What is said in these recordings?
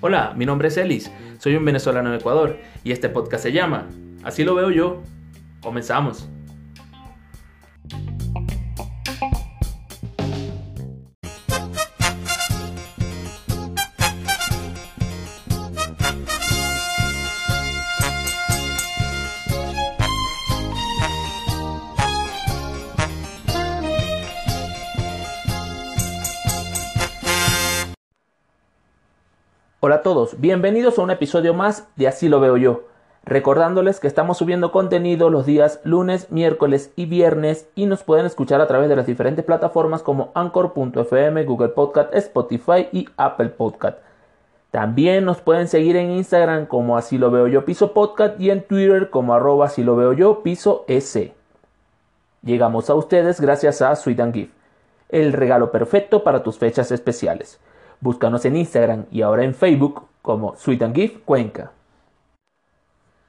Hola, mi nombre es Elis, soy un venezolano de Ecuador y este podcast se llama Así lo veo yo. Comenzamos. Bienvenidos a un episodio más de Así lo veo yo. Recordándoles que estamos subiendo contenido los días lunes, miércoles y viernes y nos pueden escuchar a través de las diferentes plataformas como Anchor.fm, Google Podcast, Spotify y Apple Podcast. También nos pueden seguir en Instagram como Así lo veo yo piso podcast y en Twitter como arroba así lo veo yo piso s. Llegamos a ustedes gracias a Sweet and Gift, el regalo perfecto para tus fechas especiales. Búscanos en Instagram y ahora en Facebook como Sweet and Gift Cuenca.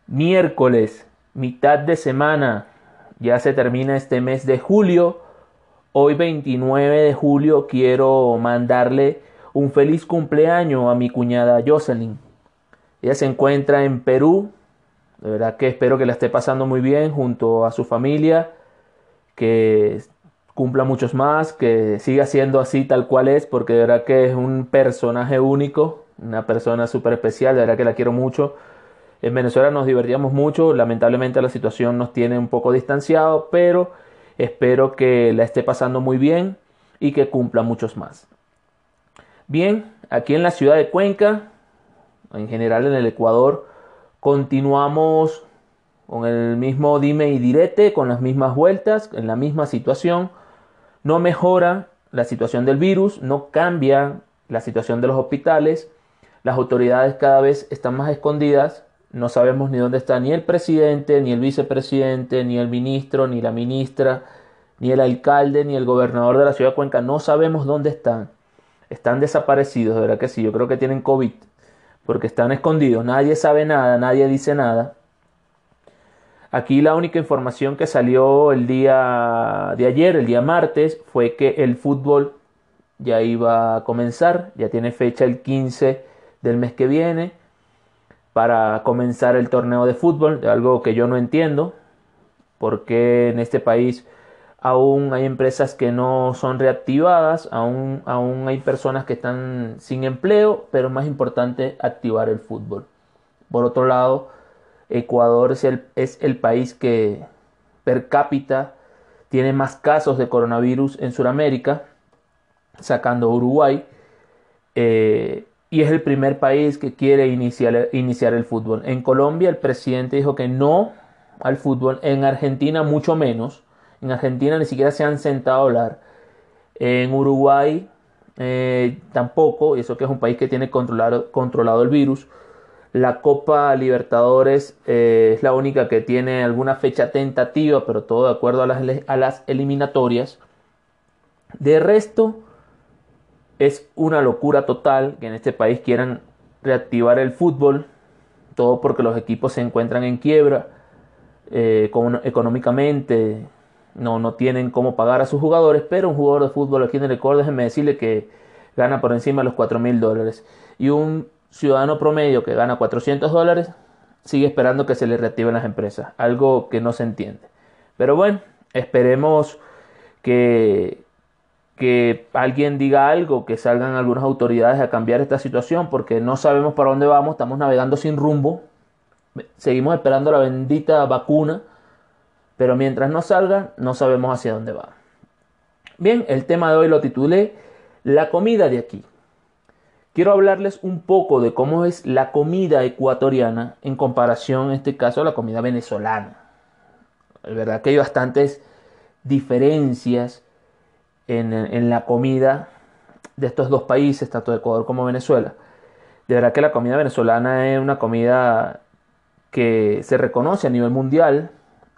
Miércoles, mitad de semana. Ya se termina este mes de julio. Hoy 29 de julio quiero mandarle un feliz cumpleaños a mi cuñada Jocelyn. Ella se encuentra en Perú. De verdad que espero que la esté pasando muy bien junto a su familia. Que cumpla muchos más, que siga siendo así tal cual es, porque de verdad que es un personaje único, una persona súper especial, de verdad que la quiero mucho. En Venezuela nos divertíamos mucho, lamentablemente la situación nos tiene un poco distanciado, pero espero que la esté pasando muy bien y que cumpla muchos más. Bien, aquí en la ciudad de Cuenca, en general en el Ecuador, continuamos con el mismo dime y direte, con las mismas vueltas, en la misma situación no mejora la situación del virus, no cambia la situación de los hospitales, las autoridades cada vez están más escondidas, no sabemos ni dónde está ni el presidente, ni el vicepresidente, ni el ministro, ni la ministra, ni el alcalde, ni el gobernador de la ciudad de Cuenca, no sabemos dónde están. Están desaparecidos, de verdad que sí, yo creo que tienen COVID, porque están escondidos, nadie sabe nada, nadie dice nada. Aquí la única información que salió el día de ayer, el día martes, fue que el fútbol ya iba a comenzar, ya tiene fecha el 15 del mes que viene para comenzar el torneo de fútbol, algo que yo no entiendo, porque en este país aún hay empresas que no son reactivadas, aún, aún hay personas que están sin empleo, pero más importante activar el fútbol. Por otro lado, Ecuador es el, es el país que per cápita tiene más casos de coronavirus en Sudamérica, sacando Uruguay, eh, y es el primer país que quiere iniciar, iniciar el fútbol. En Colombia el presidente dijo que no al fútbol, en Argentina mucho menos, en Argentina ni siquiera se han sentado a hablar, en Uruguay eh, tampoco, y eso que es un país que tiene controlado, controlado el virus, la Copa Libertadores eh, es la única que tiene alguna fecha tentativa, pero todo de acuerdo a las, a las eliminatorias. De resto, es una locura total que en este país quieran reactivar el fútbol, todo porque los equipos se encuentran en quiebra eh, económicamente, no, no tienen cómo pagar a sus jugadores, pero un jugador de fútbol aquí en el Ecuador, déjenme decirle que gana por encima de los 4 mil dólares. Y un ciudadano promedio que gana 400 dólares sigue esperando que se le reactiven las empresas, algo que no se entiende. Pero bueno, esperemos que, que alguien diga algo, que salgan algunas autoridades a cambiar esta situación, porque no sabemos para dónde vamos, estamos navegando sin rumbo, seguimos esperando la bendita vacuna, pero mientras no salga, no sabemos hacia dónde va. Bien, el tema de hoy lo titulé La comida de aquí. Quiero hablarles un poco de cómo es la comida ecuatoriana en comparación, en este caso, a la comida venezolana. Es verdad que hay bastantes diferencias en, la comida de estos dos países, tanto de Ecuador como Venezuela. De verdad que la comida venezolana es una comida que se reconoce a nivel mundial,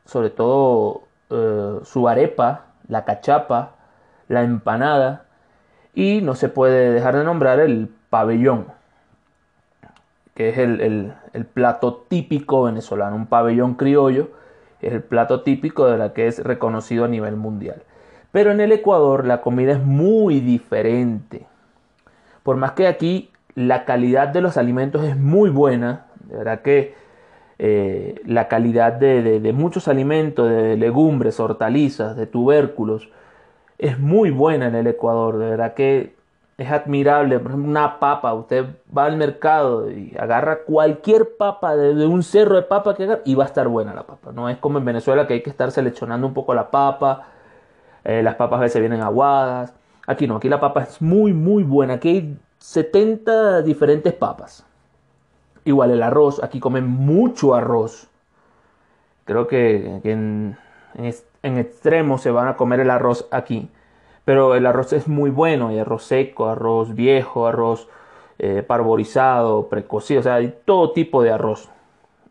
sobre todo eh, su arepa, la cachapa, la empanada, y no se puede dejar de nombrar el pabellón, que es el, plato típico venezolano, un pabellón criollo, es el plato típico de la que es reconocido a nivel mundial. Pero en el Ecuador la comida es muy diferente. Por más que aquí la calidad de los alimentos es muy buena, de verdad que eh, la calidad de, muchos alimentos, de legumbres, hortalizas, de tubérculos, es muy buena en el Ecuador. De verdad que es admirable. Por ejemplo, una papa, usted va al mercado y agarra cualquier papa de, un cerro de papa que agarra y va a estar buena la papa. No es como en Venezuela que hay que estar seleccionando un poco la papa. Eh, las papas a veces vienen aguadas. Aquí no, aquí la papa es muy, muy buena. Aquí hay 70 diferentes papas. Igual el arroz, aquí comen mucho arroz. Creo que, en, extremo se van a comer el arroz aquí. Pero el arroz es muy bueno. Hay arroz seco, arroz viejo, arroz eh, parborizado, precocido. O sea, hay todo tipo de arroz.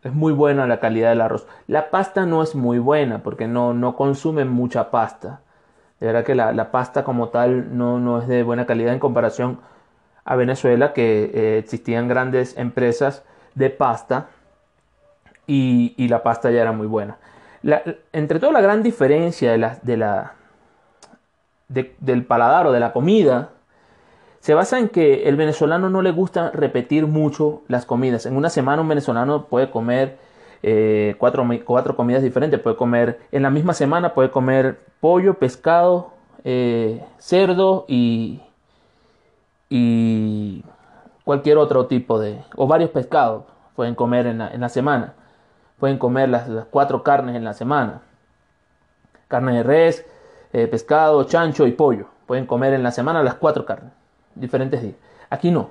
Es muy buena la calidad del arroz. La pasta no es muy buena porque no, no consumen mucha pasta. De verdad que la, pasta como tal no, no es de buena calidad en comparación a Venezuela, que eh, existían grandes empresas de pasta y, la pasta ya era muy buena. entre todo la gran diferencia de la, de la, del paladar o de la comida se basa en que el venezolano no le gusta repetir mucho las comidas. En una semana un venezolano puede comer eh, cuatro, cuatro, comidas diferentes. Puede comer en la misma semana, puede comer pollo, pescado, eh, cerdo y, y cualquier otro tipo de, o varios pescados pueden comer en la, semana. Pueden comer las, cuatro carnes en la semana. Carne de res, eh, pescado, chancho y pollo. Pueden comer en la semana las cuatro carnes, diferentes días. Aquí no.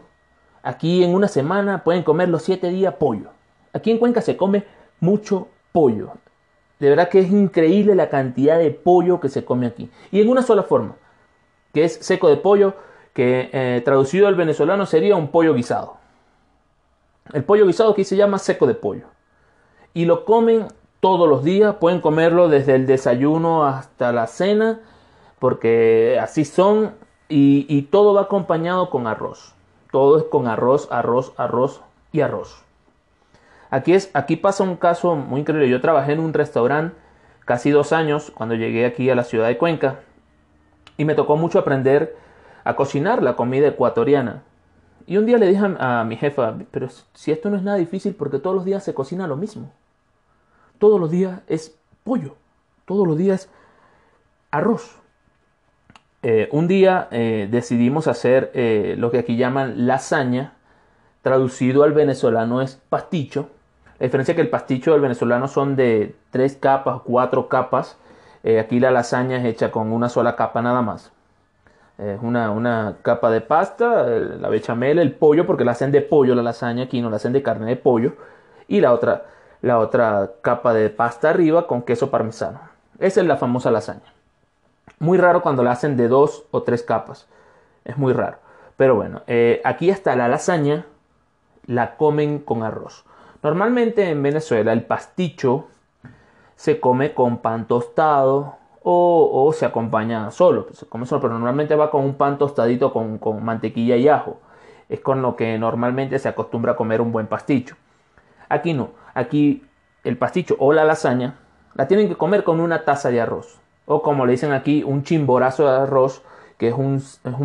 Aquí en una semana pueden comer los siete días pollo. Aquí en Cuenca se come mucho pollo. De verdad que es increíble la cantidad de pollo que se come aquí. Y en una sola forma, que es seco de pollo, que eh, traducido al venezolano sería un pollo guisado. El pollo guisado aquí se llama seco de pollo. Y lo comen todos los días, pueden comerlo desde el desayuno hasta la cena, porque así son, y, y todo va acompañado con arroz. Todo es con arroz, arroz, arroz y arroz. Aquí, es, aquí pasa un caso muy increíble. Yo trabajé en un restaurante casi dos años cuando llegué aquí a la ciudad de Cuenca y me tocó mucho aprender a cocinar la comida ecuatoriana. Y un día le dije a, mi jefa, pero si esto no es nada difícil porque todos los días se cocina lo mismo. Todos los días es pollo, todos los días arroz. Eh, un día eh, decidimos hacer eh, lo que aquí llaman lasaña, traducido al venezolano es pasticho. La diferencia es que el pasticho del venezolano son de tres capas, cuatro capas. aquí la lasaña es hecha con una sola capa nada más es una, capa de pasta, la bechamel, el pollo, porque la hacen de pollo la lasaña, aquí no la hacen de carne de pollo, y la otra, la otra capa de pasta arriba con queso parmesano. Esa es la famosa lasaña. Muy raro cuando la hacen de dos o tres capas. Es muy raro. Pero bueno, eh, aquí está la lasaña, la comen con arroz. Normalmente en Venezuela el pasticho se come con pan tostado o, se acompaña solo, se come solo, pero normalmente va con un pan tostadito con, mantequilla y ajo. Es con lo que normalmente se acostumbra a comer un buen pasticho. Aquí no, aquí el pasticho o la lasaña la tienen que comer con una taza de arroz. O como le dicen aquí, un chimborazo de arroz, que es un,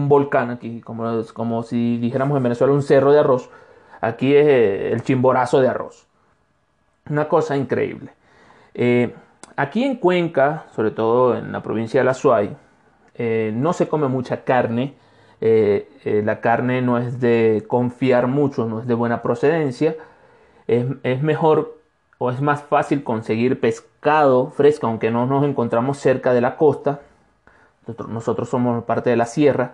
volcán aquí, como si dijéramos en Venezuela un cerro de arroz. Aquí es eh, el chimborazo de arroz. Una cosa increíble. Eh, Aquí en Cuenca, sobre todo en la provincia de La Suay, eh, no se come mucha carne. La carne no es de confiar mucho, no es de buena procedencia. Es, mejor o es más fácil conseguir pescado fresco, aunque no nos encontramos cerca de la costa. Nosotros, somos parte de la sierra.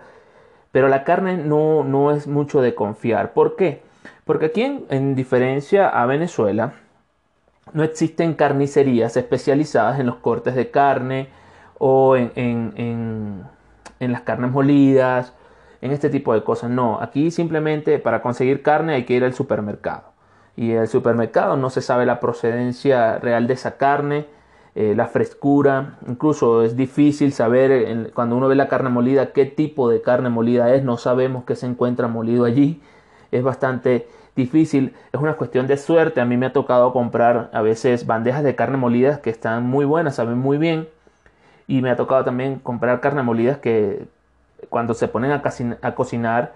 Pero la carne no, no es mucho de confiar. ¿Por qué? Porque aquí, en diferencia a Venezuela, no existen carnicerías especializadas en los cortes de carne o en, las carnes molidas, en este tipo de cosas. No, aquí simplemente para conseguir carne hay que ir al supermercado. Y el supermercado no se sabe la procedencia real de esa carne, eh, la frescura. Incluso es difícil saber cuando uno ve la carne molida qué tipo de carne molida es. No sabemos qué se encuentra molido allí. Es bastante difícil, es una cuestión de suerte. A mí me ha tocado comprar a veces bandejas de carne molida que están muy buenas, saben muy bien. Y me ha tocado también comprar carne molida que cuando se ponen a, cocinar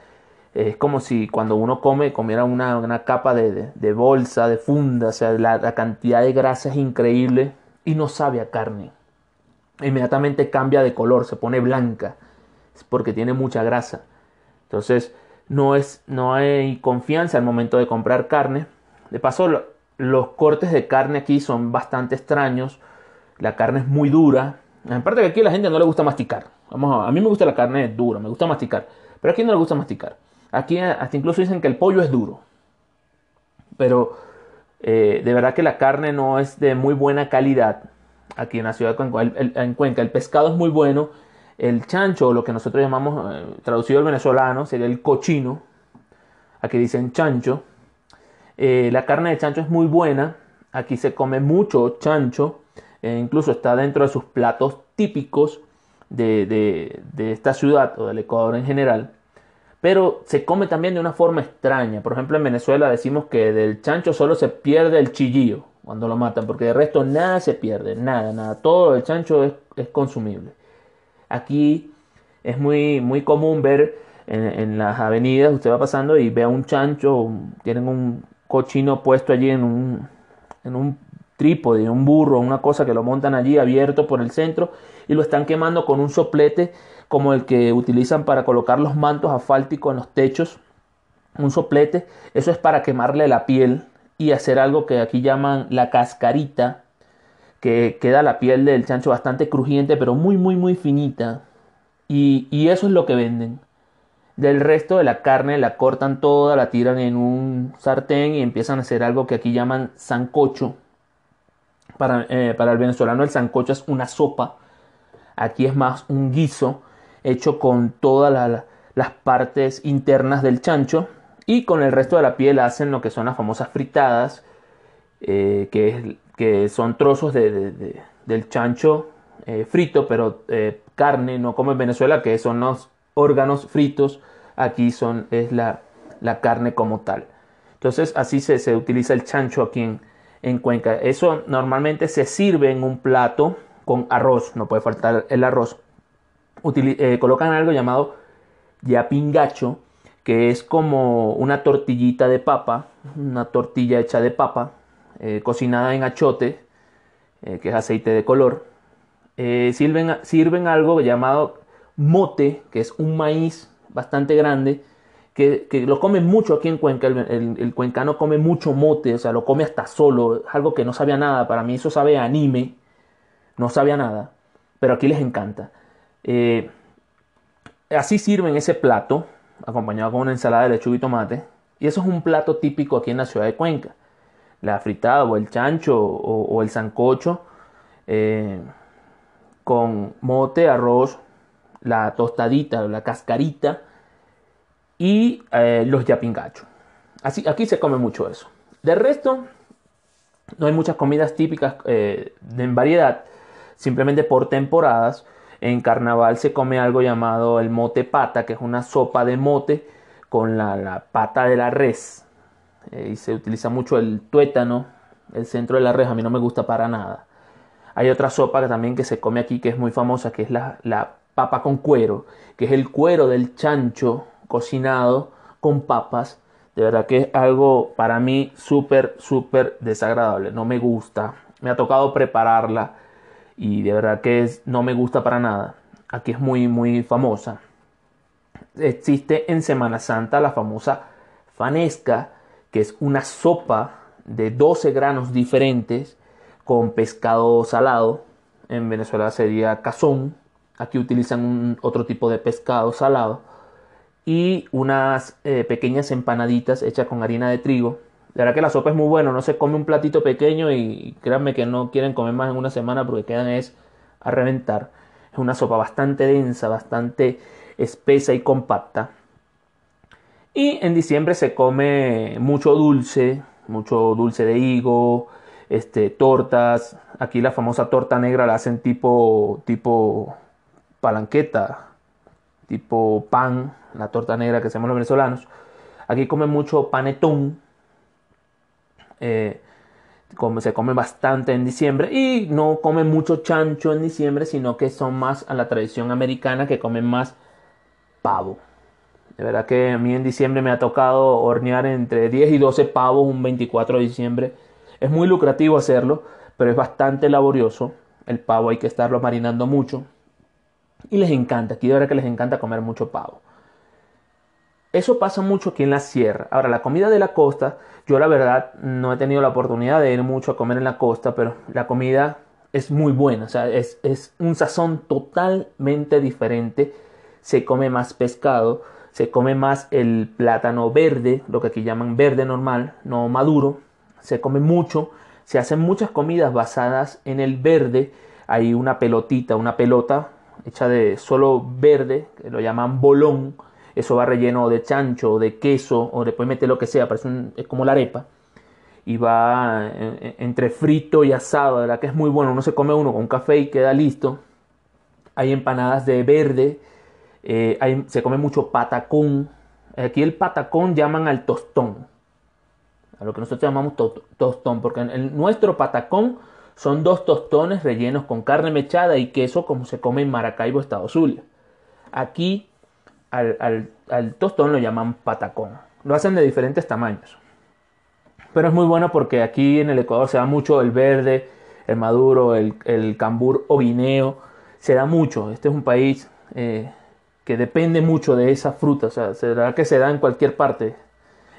es como si cuando uno come comiera una, capa de, bolsa, de funda, o sea, la, la cantidad de grasa es increíble y no sabe a carne. Inmediatamente cambia de color, se pone blanca, porque tiene mucha grasa. Entonces, no, es, no hay confianza al momento de comprar carne. De paso, los cortes de carne aquí son bastante extraños. La carne es muy dura. En parte que aquí a la gente no le gusta masticar. Vamos a, mí me gusta la carne dura, me gusta masticar. Pero aquí no le gusta masticar. Aquí hasta incluso dicen que el pollo es duro. Pero eh, de verdad que la carne no es de muy buena calidad aquí en la ciudad de en Cuenca el pescado es muy bueno. El chancho, o lo que nosotros llamamos, eh, traducido al venezolano, sería el cochino. Aquí dicen chancho. Eh, la carne de chancho es muy buena. Aquí se come mucho chancho. incluso está dentro de sus platos típicos de, de esta ciudad o del Ecuador en general pero se come también de una forma extraña. Por ejemplo, en Venezuela decimos que del chancho solo se pierde el chillío cuando lo matan, porque de resto nada se pierde, nada, nada. Todo el chancho es, consumible. Aquí es muy, muy común ver en, las avenidas, usted va pasando y ve a un chancho, tienen un cochino puesto allí en un, en un trípode, un burro, una cosa que lo montan allí abierto por el centro y lo están quemando con un soplete como el que utilizan para colocar los mantos asfálticos en los techos, un soplete, eso es para quemarle la piel y hacer algo que aquí llaman la cascarita, que queda la piel del chancho bastante crujiente, pero muy, muy, muy finita. Y, y eso es lo que venden. Del resto de la carne la cortan toda, la tiran en un sartén y empiezan a hacer algo que aquí llaman sancocho. Para, eh, para el venezolano el sancocho es una sopa. Aquí es más un guiso hecho con todas las partes internas del chancho y con el resto de la piel hacen lo que son las famosas fritadas, eh, que, que, son trozos de, del chancho eh, frito, pero eh, carne, no como en Venezuela, que son los órganos fritos, aquí son, es la, la carne como tal. Entonces así se, se utiliza el chancho aquí en, en, Cuenca. Eso normalmente se sirve en un plato con arroz, no puede faltar el arroz. Eh, colocan algo llamado yapingacho, que es como una tortillita de papa, una tortilla hecha de papa, eh, cocinada en achote, eh, que es aceite de color. sirven, sirven algo llamado mote, que es un maíz bastante grande, que, lo comen mucho aquí en Cuenca. El, el, cuencano come mucho mote, o sea, lo come hasta solo, algo que no sabía nada. Para mí eso sabe anime, no sabía nada, pero aquí les encanta. Eh, así sirven ese plato, acompañado con una ensalada de lechuga y tomate. Y eso es un plato típico aquí en la ciudad de Cuenca. La fritada o el chancho o, el sancocho eh, con mote, arroz, la tostadita, la cascarita y eh, los yapingachos. Así, aquí se come mucho eso. De resto, no hay muchas comidas típicas en variedad, simplemente por temporadas. En carnaval se come algo llamado el mote pata, que es una sopa de mote con la, pata de la res. Eh, y se utiliza mucho el tuétano, el centro de la res. A mí no me gusta para nada. Hay otra sopa que también que se come aquí que es muy famosa, que es la, la papa con cuero, que es el cuero del chancho cocinado con papas. De verdad que es algo para mí súper, súper desagradable. No me gusta. Me ha tocado prepararla y de verdad que es, no me gusta para nada. Aquí es muy, muy famosa. Existe en Semana Santa la famosa fanesca, que es una sopa de 12 granos diferentes con pescado salado. En Venezuela sería cazón. Aquí utilizan otro tipo de pescado salado. Y unas eh, pequeñas empanaditas hechas con harina de trigo la verdad que la sopa es muy buena, no se come un platito pequeño y créanme que no quieren comer más en una semana porque quedan es a reventar. Es una sopa bastante densa, bastante espesa y compacta. Y en diciembre se come mucho dulce, mucho dulce de higo, este, tortas. Aquí la famosa torta negra la hacen tipo, tipo palanqueta, tipo pan, la torta negra que hacemos los venezolanos. Aquí comen mucho panetón, eh, como se come bastante en diciembre y no comen mucho chancho en diciembre, sino que son más a la tradición americana que comen más pavo. De verdad que a mí en diciembre me ha tocado hornear entre 10 y 12 pavos un 24 de diciembre. Es muy lucrativo hacerlo, pero es bastante laborioso. El pavo hay que estarlo marinando mucho. Y les encanta, aquí de verdad que les encanta comer mucho pavo. Eso pasa mucho aquí en la sierra. Ahora, la comida de la costa, yo la verdad no he tenido la oportunidad de ir mucho a comer en la costa, pero la comida es muy buena. O sea, es, es un sazón totalmente diferente. Se come más pescado, se come más el plátano verde, lo que aquí llaman verde normal, no maduro. Se come mucho. Se hacen muchas comidas basadas en el verde. Hay una pelotita, una pelota hecha de solo verde, que lo llaman bolón eso va relleno de chancho, de queso, o después mete lo que sea, parece es como la arepa. Y va eh, eh, entre frito y asado, verdad que es muy bueno. Uno se come uno con café y queda listo. Hay empanadas de verde, eh, se come mucho patacón. Aquí el patacón llaman al tostón, a lo que nosotros llamamos tostón, porque en nuestro patacón son dos tostones rellenos con carne mechada y queso como se come en Maracaibo, Estado Zulia. Aquí al, tostón lo llaman patacón. Lo hacen de diferentes tamaños. Pero es muy bueno porque aquí en el Ecuador se da mucho el verde, el maduro, el, el cambur o guineo. Se da mucho. Este es un país eh, que depende mucho de esa fruta. O sea, se da que se da en cualquier parte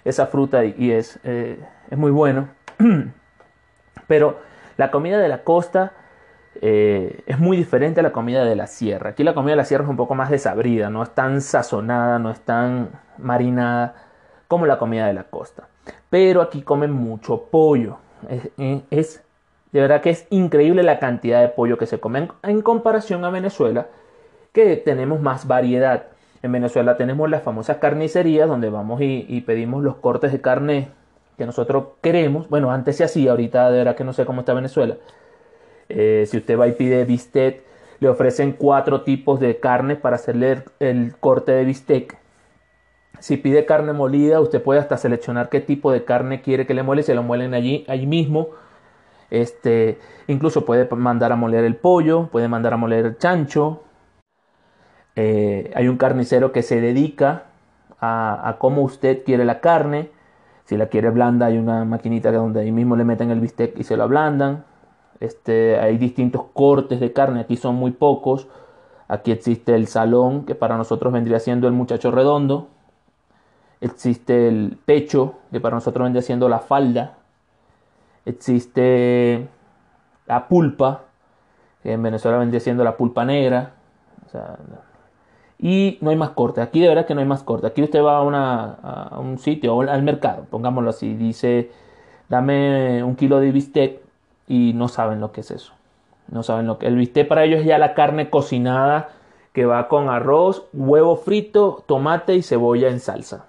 esa fruta y, es, eh, es muy bueno. Pero la comida de la costa eh, es muy diferente a la comida de la sierra. Aquí la comida de la sierra es un poco más desabrida, no es tan sazonada, no es tan marinada como la comida de la costa. Pero aquí comen mucho pollo. Es, de verdad que es increíble la cantidad de pollo que se come en, comparación a Venezuela, que tenemos más variedad. En Venezuela tenemos las famosas carnicerías donde vamos y, pedimos los cortes de carne que nosotros queremos. Bueno, antes se hacía, ahorita de verdad que no sé cómo está Venezuela eh, si usted va y pide bistec, le ofrecen cuatro tipos de carne para hacerle el corte de bistec. Si pide carne molida, usted puede hasta seleccionar qué tipo de carne quiere que le muele, se lo muelen allí, allí mismo. Este, incluso puede mandar a moler el pollo, puede mandar a moler el chancho. Eh, hay un carnicero que se dedica a, cómo usted quiere la carne. Si la quiere blanda, hay una maquinita donde ahí mismo le meten el bistec y se lo ablandan. Este, hay distintos cortes de carne, aquí son muy pocos. Aquí existe el salón, que para nosotros vendría siendo el muchacho redondo. Existe el pecho, que para nosotros vendría siendo la falda. Existe la pulpa, que en Venezuela vendría siendo la pulpa negra. Y no hay más corte. Aquí de verdad que no hay más corte. Aquí usted va a, a un sitio, al mercado, pongámoslo así. Dice, dame un kilo de bistec y no saben lo que es eso. No saben lo que el bistec para ellos es ya la carne cocinada que va con arroz, huevo frito, tomate y cebolla en salsa.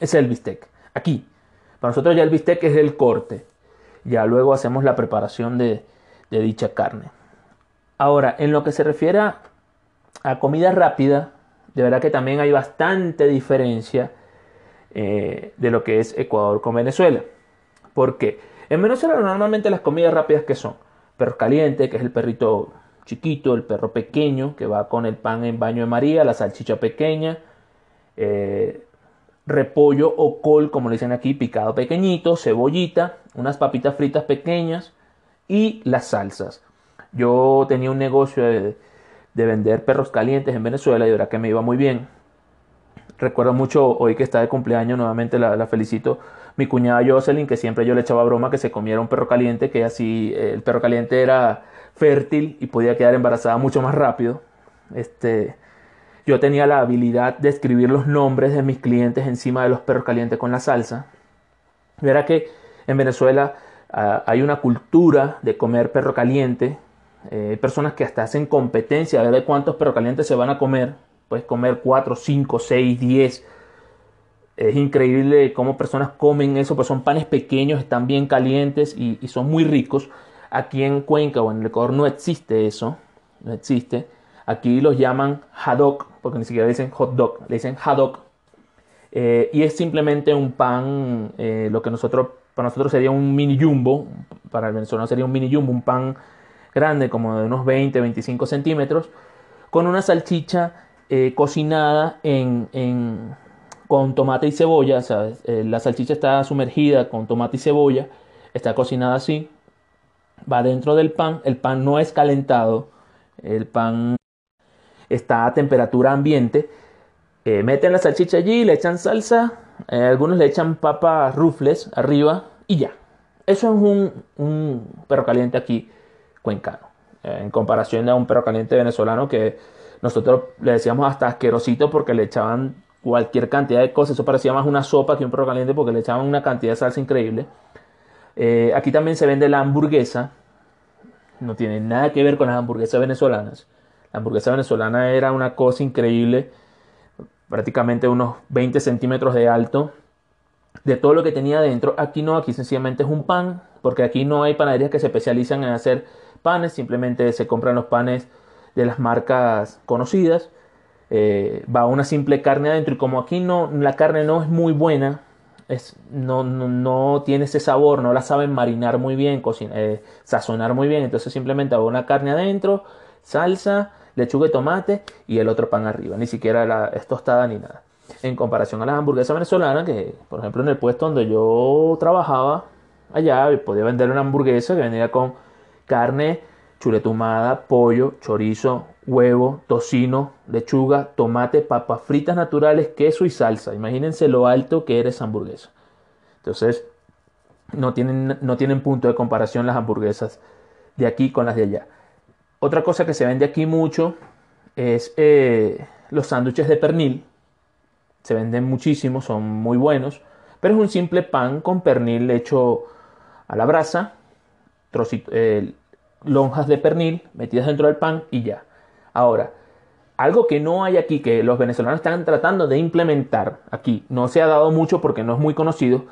Ese es el bistec. Aquí, para nosotros ya el bistec es el corte. Ya luego hacemos la preparación de, dicha carne. Ahora, en lo que se refiere comida rápida, de verdad que también hay bastante diferencia eh, de lo que es Ecuador con Venezuela. ¿Por qué? En Venezuela normalmente las comidas rápidas que son perro caliente, que es el perrito chiquito, el perro pequeño que va con el pan en baño de María, la salchicha pequeña, eh, repollo o col, como le dicen aquí, picado pequeñito, cebollita, unas papitas fritas pequeñas y las salsas. Yo tenía un negocio de, vender perros calientes en Venezuela y ahora que me iba muy bien. Recuerdo mucho hoy que está de cumpleaños, nuevamente la felicito mi cuñada Jocelyn, que siempre yo le echaba broma que se comiera un perro caliente, que así eh, el perro caliente era fértil y podía quedar embarazada mucho más rápido. Este, yo tenía la habilidad de escribir los nombres de mis clientes encima de los perros calientes con la salsa. Verá que en Venezuela ah, hay una cultura de comer perro caliente. Eh, hay personas que hasta hacen competencia a ver de cuántos perros calientes se van a comer. Puedes comer 4, 5, 6, 10 es increíble cómo personas comen eso, pues son panes pequeños, están bien calientes y, son muy ricos. Aquí en Cuenca o en el Ecuador no existe eso, no existe. Aquí los llaman haddock, porque ni siquiera dicen hot dog, le dicen haddock. Eh, y es simplemente un pan, eh, lo que nosotros para nosotros sería un mini jumbo, para el venezolano sería un mini jumbo, un pan grande como de unos 20, 25 centímetros, con una salchicha eh, cocinada en, con tomate y cebolla, eh, la salchicha está sumergida con tomate y cebolla, está cocinada así, va dentro del pan, el pan no es calentado, el pan está a temperatura ambiente, eh, meten la salchicha allí, le echan salsa, algunos le echan papas rufles arriba y ya. Eso es un perro caliente aquí cuencano. Eh, en comparación a un perro caliente venezolano que nosotros le decíamos hasta asquerosito porque le echaban cualquier cantidad de cosas. Eso parecía más una sopa que un perro caliente porque le echaban una cantidad de salsa increíble. Eh, aquí también se vende la hamburguesa. No tiene nada que ver con las hamburguesas venezolanas. La hamburguesa venezolana era una cosa increíble. Prácticamente unos 20 centímetros de alto de todo lo que tenía dentro. Aquí no, aquí sencillamente es un pan, porque aquí no hay panaderías que se especializan en hacer panes, simplemente se compran los panes de las marcas conocidas. Eh, va una simple carne adentro y como aquí no la carne no es muy buena es, no, no, tiene ese sabor no la saben marinar muy bien cocinar, eh, sazonar muy bien entonces simplemente va una carne adentro salsa lechuga y tomate y el otro pan arriba ni siquiera la, es tostada ni nada en comparación a las hamburguesas venezolanas, que por ejemplo en el puesto donde yo trabajaba allá podía vender una hamburguesa que venía con carne chuletumada, pollo, chorizo, huevo, tocino, lechuga, tomate, papas fritas naturales, queso y salsa. Imagínense lo alto que era esa hamburguesa. Entonces, no tienen, no tienen punto de comparación las hamburguesas de aquí con las de allá. Otra cosa que se vende aquí mucho es eh, los sándwiches de pernil se venden muchísimo, son muy buenos, pero es un simple pan con pernil hecho a la brasa, eh, lonjas de pernil metidas dentro del pan y ya. Ahora, algo que no hay aquí, que los venezolanos están tratando de implementar aquí, no se ha dado mucho porque no es muy conocido,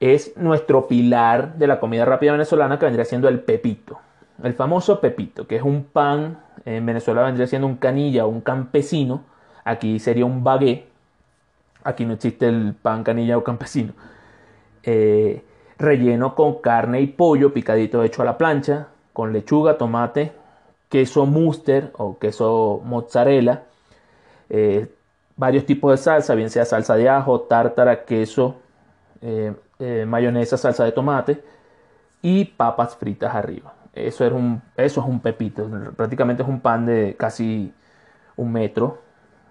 es nuestro pilar de la comida rápida venezolana que vendría siendo el pepito. El famoso pepito, que es un pan, en Venezuela vendría siendo un canilla o un campesino, aquí sería un bagué, Aquí no existe el pan canilla o campesino. Eh, relleno con carne y pollo picadito hecho a la plancha, con lechuga, tomate, queso muster o queso mozzarella, eh, varios tipos de salsa, bien sea salsa de ajo, tártara, queso, eh, mayonesa, salsa de tomate y papas fritas arriba. Eso, es un, pepito, prácticamente es un pan de casi un metro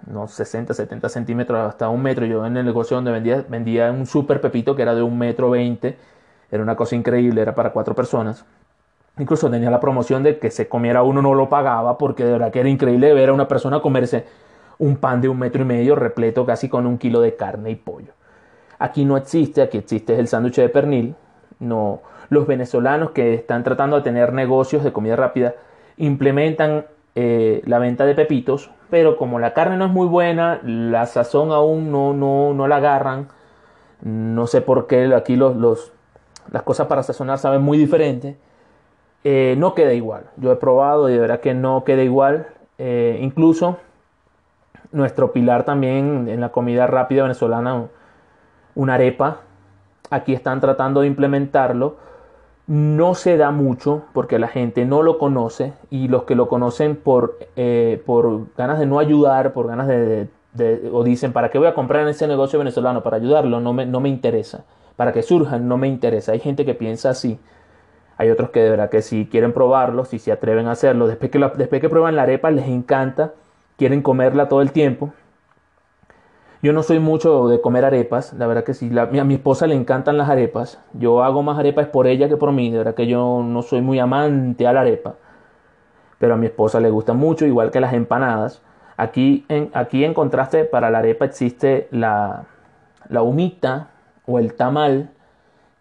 unos 60, 70 centímetros hasta un metro. Yo en el negocio donde vendía, vendía un super pepito que era de un metro 20. Era una cosa increíble, era para cuatro personas. Incluso tenía la promoción de que se comiera uno no lo pagaba porque de verdad que era increíble ver a una persona comerse un pan de un metro y medio repleto casi con un kilo de carne y pollo. Aquí no existe, aquí existe el sándwich de pernil. No, los venezolanos que están tratando de tener negocios de comida rápida implementan eh, la venta de pepitos, pero como la carne no es muy buena, la sazón aún no, no, no la agarran, no sé por qué aquí los, los las cosas para sazonar saben muy diferente, eh, no queda igual. Yo he probado y de verdad que no queda igual. Eh, incluso nuestro pilar también en la comida rápida venezolana, una arepa, aquí están tratando de implementarlo no se da mucho porque la gente no lo conoce y los que lo conocen por, eh, por ganas de no ayudar, por ganas de, o dicen, ¿para qué voy a comprar en ese negocio venezolano? Para ayudarlo, no me, no me interesa. Para que surjan, no me interesa. Hay gente que piensa así. Hay otros que de verdad que si quieren probarlo, si se atreven a hacerlo, después que, después que prueban la arepa les encanta, quieren comerla todo el tiempo. Yo no soy mucho de comer arepas, la verdad que sí, a mi esposa le encantan las arepas, yo hago más arepas por ella que por mí, de verdad que yo no soy muy amante a la arepa, pero a mi esposa le gusta mucho, igual que las empanadas. Aquí en, aquí en contraste para la arepa existe la, la humita o el tamal,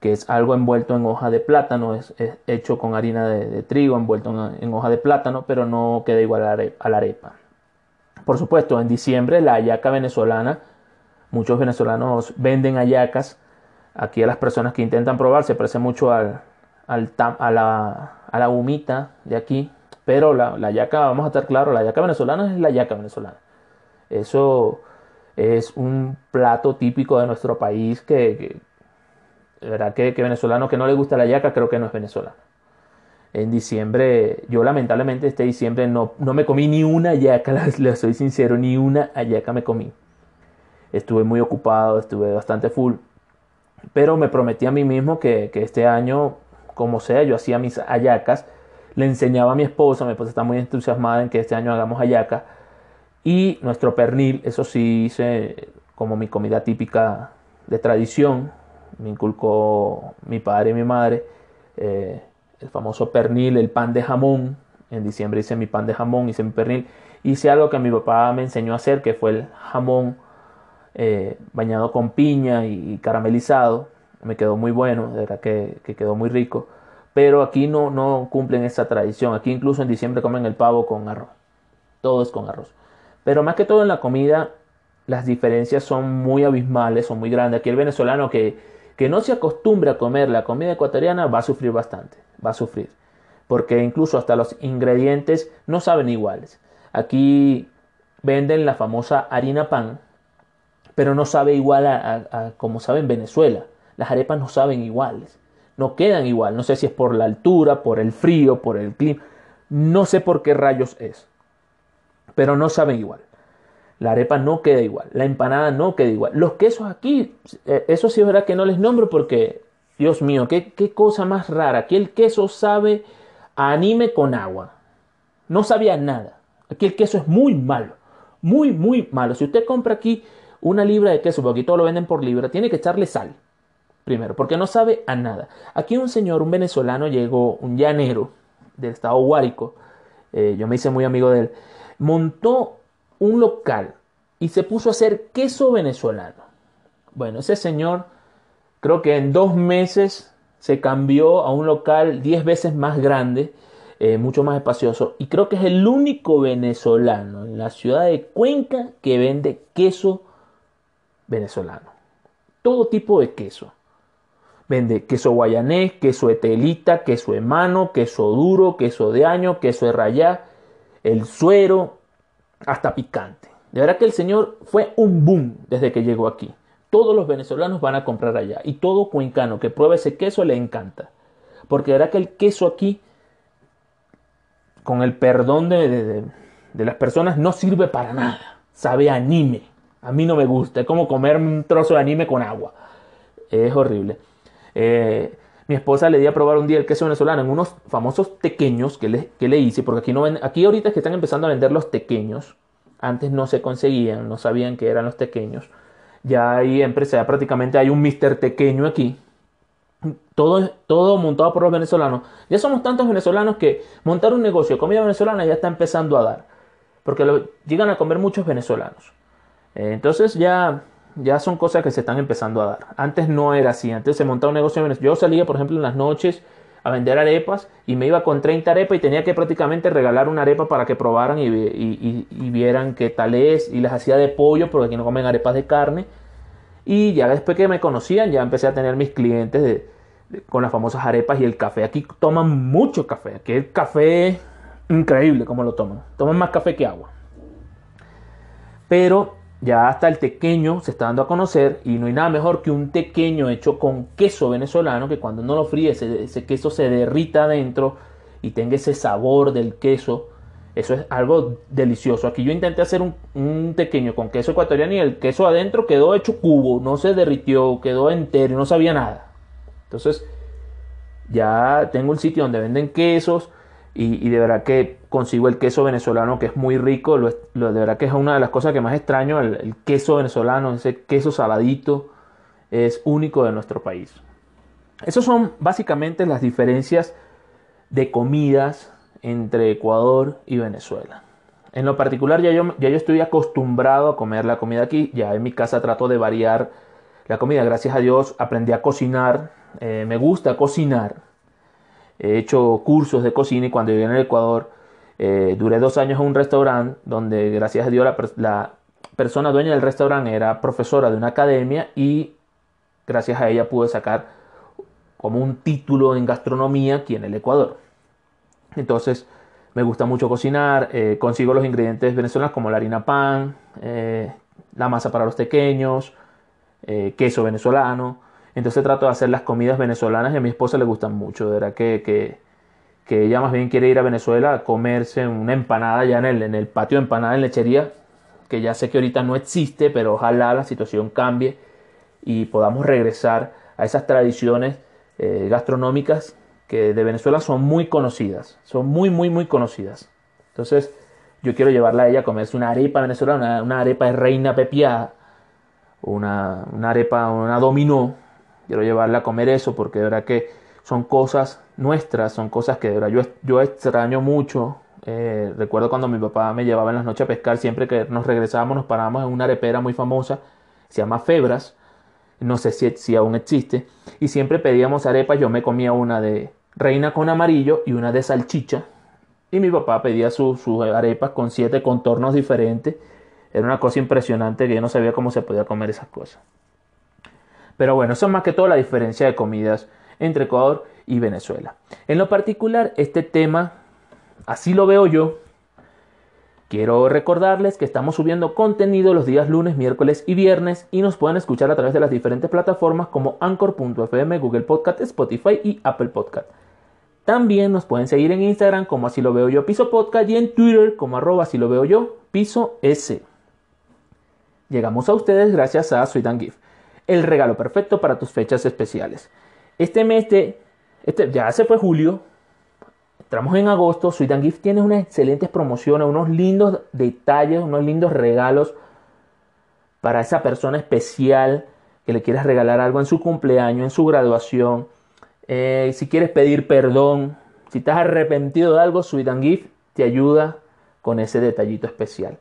que es algo envuelto en hoja de plátano, es, hecho con harina de, trigo envuelto en, hoja de plátano, pero no queda igual a la arepa. Por supuesto, en diciembre la hallaca venezolana, muchos venezolanos venden hallacas. Aquí a las personas que intentan probar se parece mucho al, al a, la, a, la, humita de aquí. Pero la, la hallaca, vamos a estar claros, la hallaca venezolana es la hallaca venezolana. Eso es un plato típico de nuestro país que, Verdad que, que venezolano que no le gusta la yaca creo que no es venezolano. En diciembre, yo lamentablemente este diciembre no, no me comí ni una yaca, le soy sincero, ni una ayaca me comí. Estuve muy ocupado, estuve bastante full. Pero me prometí a mí mismo que, que este año, como sea, yo hacía mis ayacas. Le enseñaba a mi esposa, mi esposa está muy entusiasmada en que este año hagamos ayaca. Y nuestro pernil, eso sí hice como mi comida típica de tradición. Me inculcó mi padre y mi madre. Eh, el famoso pernil, el pan de jamón. En diciembre hice mi pan de jamón, hice mi pernil. Hice algo que mi papá me enseñó a hacer, que fue el jamón eh, bañado con piña y, caramelizado. Me quedó muy bueno, de verdad que, que, quedó muy rico. Pero aquí no, no cumplen esa tradición. Aquí incluso en diciembre comen el pavo con arroz. Todo es con arroz. Pero más que todo en la comida, las diferencias son muy abismales, son muy grandes. Aquí el venezolano que, que no se acostumbre a comer la comida ecuatoriana va a sufrir bastante, va a sufrir. Porque incluso hasta los ingredientes no saben iguales. Aquí venden la famosa harina pan, pero no sabe igual a, como sabe en Venezuela. Las arepas no saben iguales, no quedan igual. No sé si es por la altura, por el frío, por el clima. No sé por qué rayos es, pero no saben igual. La arepa no queda igual, la empanada no queda igual. Los quesos aquí, eh, eso sí es verdad que no les nombro porque, Dios mío, qué, cosa más rara. Aquí el queso sabe a anime con agua. No sabía nada. Aquí el queso es muy malo, muy, muy malo. Si usted compra aquí una libra de queso, porque aquí todo lo venden por libra, tiene que echarle sal. Primero, porque no sabe a nada. Aquí un señor, un venezolano, llegó, un llanero del estado Guárico, eh, yo me hice muy amigo de él, montó un local y se puso a hacer queso venezolano. Bueno, ese señor creo que en dos meses se cambió a un local diez veces más grande, eh, mucho más espacioso, y creo que es el único venezolano en la ciudad de Cuenca que vende queso venezolano. Todo tipo de queso. Vende queso guayanés, queso etelita, queso emano, queso duro, queso de año, queso de rayá, el suero, hasta picante. De verdad que el señor fue un boom desde que llegó aquí. Todos los venezolanos van a comprar allá y todo cuencano que pruebe ese queso le encanta. Porque de verdad que el queso aquí, con el perdón de, de las personas, no sirve para nada. Sabe anime. A mí no me gusta. Es como comer un trozo de anime con agua. Es horrible. Eh, mi esposa le di a probar un día el queso venezolano en unos famosos pequeños que le, que le hice, porque aquí, no ven, aquí ahorita que están empezando a vender los pequeños. Antes no se conseguían, no sabían que eran los pequeños. Ya hay empresa, ya prácticamente hay un Mister Tequeño aquí. Todo, todo montado por los venezolanos. Ya somos tantos venezolanos que montar un negocio de comida venezolana ya está empezando a dar. Porque llegan a comer muchos venezolanos. Eh, entonces ya, ya son cosas que se están empezando a dar. Antes no era así, antes se montaba un negocio. Yo salía, por ejemplo, en las noches a vender arepas y me iba con 30 arepas y tenía que prácticamente regalar una arepa para que probaran y, vieran qué tal es. Y les hacía de pollo porque aquí no comen arepas de carne. Y ya después que me conocían ya empecé a tener mis clientes con las famosas arepas y el café. Aquí toman mucho café. Aquí el café increíble como lo toman. Toman más café que agua. Pero ya hasta el tequeño se está dando a conocer y no hay nada mejor que un tequeño hecho con queso venezolano que cuando uno lo fríe ese, queso se derrita adentro y tenga ese sabor del queso. Eso es algo delicioso. Aquí yo intenté hacer un, un tequeño con queso ecuatoriano y el queso adentro quedó hecho cubo, no se derritió, quedó entero, no sabía nada. Entonces ya tengo un sitio donde venden quesos y, de verdad que consigo el queso venezolano que es muy rico. Lo, de verdad que es una de las cosas que más extraño. El, queso venezolano, ese queso saladito, es único de nuestro país. Esas son básicamente las diferencias de comidas entre Ecuador y Venezuela. En lo particular ya yo, ya yo estoy acostumbrado a comer la comida aquí. Ya en mi casa trato de variar la comida. Gracias a Dios aprendí a cocinar. Eh, me gusta cocinar he hecho cursos de cocina y cuando viví en el Ecuador eh, duré dos años en un restaurante donde gracias a Dios la, persona dueña del restaurante era profesora de una academia y gracias a ella pude sacar como un título en gastronomía aquí en el Ecuador. Entonces me gusta mucho cocinar, eh, consigo los ingredientes venezolanos como la harina pan, eh, la masa para los pequeños, queso venezolano, Entonces trato de hacer las comidas venezolanas y a mi esposa le gustan mucho. De verdad que, que, que ella más bien quiere ir a Venezuela a comerse una empanada ya en el, en el patio de empanada en lechería, que ya sé que ahorita no existe, pero ojalá la situación cambie y podamos regresar a esas tradiciones eh, gastronómicas que de Venezuela son muy conocidas, son muy, muy, muy conocidas. Entonces, yo quiero llevarla a ella a comerse una arepa venezolana, una, arepa de reina pepiada, una, una arepa, una dominó. Quiero llevarla a comer eso porque de verdad que son cosas nuestras, son cosas que de verdad yo, yo extraño mucho. Eh, recuerdo cuando mi papá me llevaba en las noches a pescar, siempre que nos regresábamos nos parábamos en una arepera muy famosa, se llama Febras, no sé si, si aún existe, y siempre pedíamos arepas, yo me comía una de reina con amarillo y una de salchicha, y mi papá pedía sus arepas con siete contornos diferentes, era una cosa impresionante que yo no sabía cómo se podía comer esas cosas. Pero bueno, es más que todo la diferencia de comidas entre Ecuador y Venezuela. En lo particular, este tema, así lo veo yo, Quiero recordarles que estamos subiendo contenido los días lunes, miércoles y viernes y nos pueden escuchar a través de las diferentes plataformas como Anchor.fm, Google Podcast, Spotify y Apple Podcast. También nos pueden seguir en Instagram como así lo veo yo piso podcast y en Twitter como arroba así lo veo yo piso S. Llegamos a ustedes gracias a Sweet and Gift, el regalo perfecto para tus fechas especiales. Este mes de, este, ya se fue julio, Entramos en agosto, Sweet Gift tiene unas excelentes promociones, unos lindos detalles, unos lindos regalos para esa persona especial que le quieras regalar algo en su cumpleaños, en su graduación. Eh, si quieres pedir perdón, si estás arrepentido de algo, Sweet Gift te ayuda con ese detallito especial.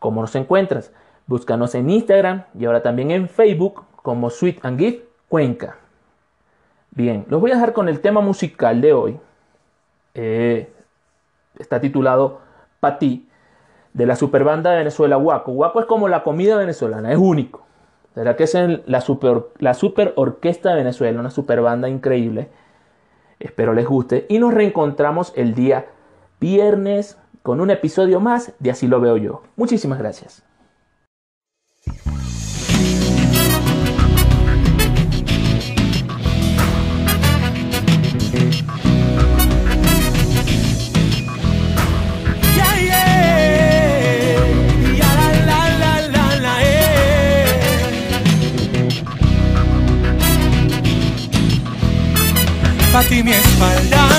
¿Cómo nos encuentras? Búscanos en Instagram y ahora también en Facebook como Sweet and Gift Cuenca. Bien, los voy a dejar con el tema musical de hoy. Eh, está titulado Pati, de la superbanda de Venezuela, Huaco. Huaco es como la comida venezolana, es único. ¿Verdad que es la super, la super orquesta de Venezuela, una super banda increíble? Espero les guste. Y nos reencontramos el día viernes con un episodio más de Así lo veo yo. Muchísimas gracias. Mi espalda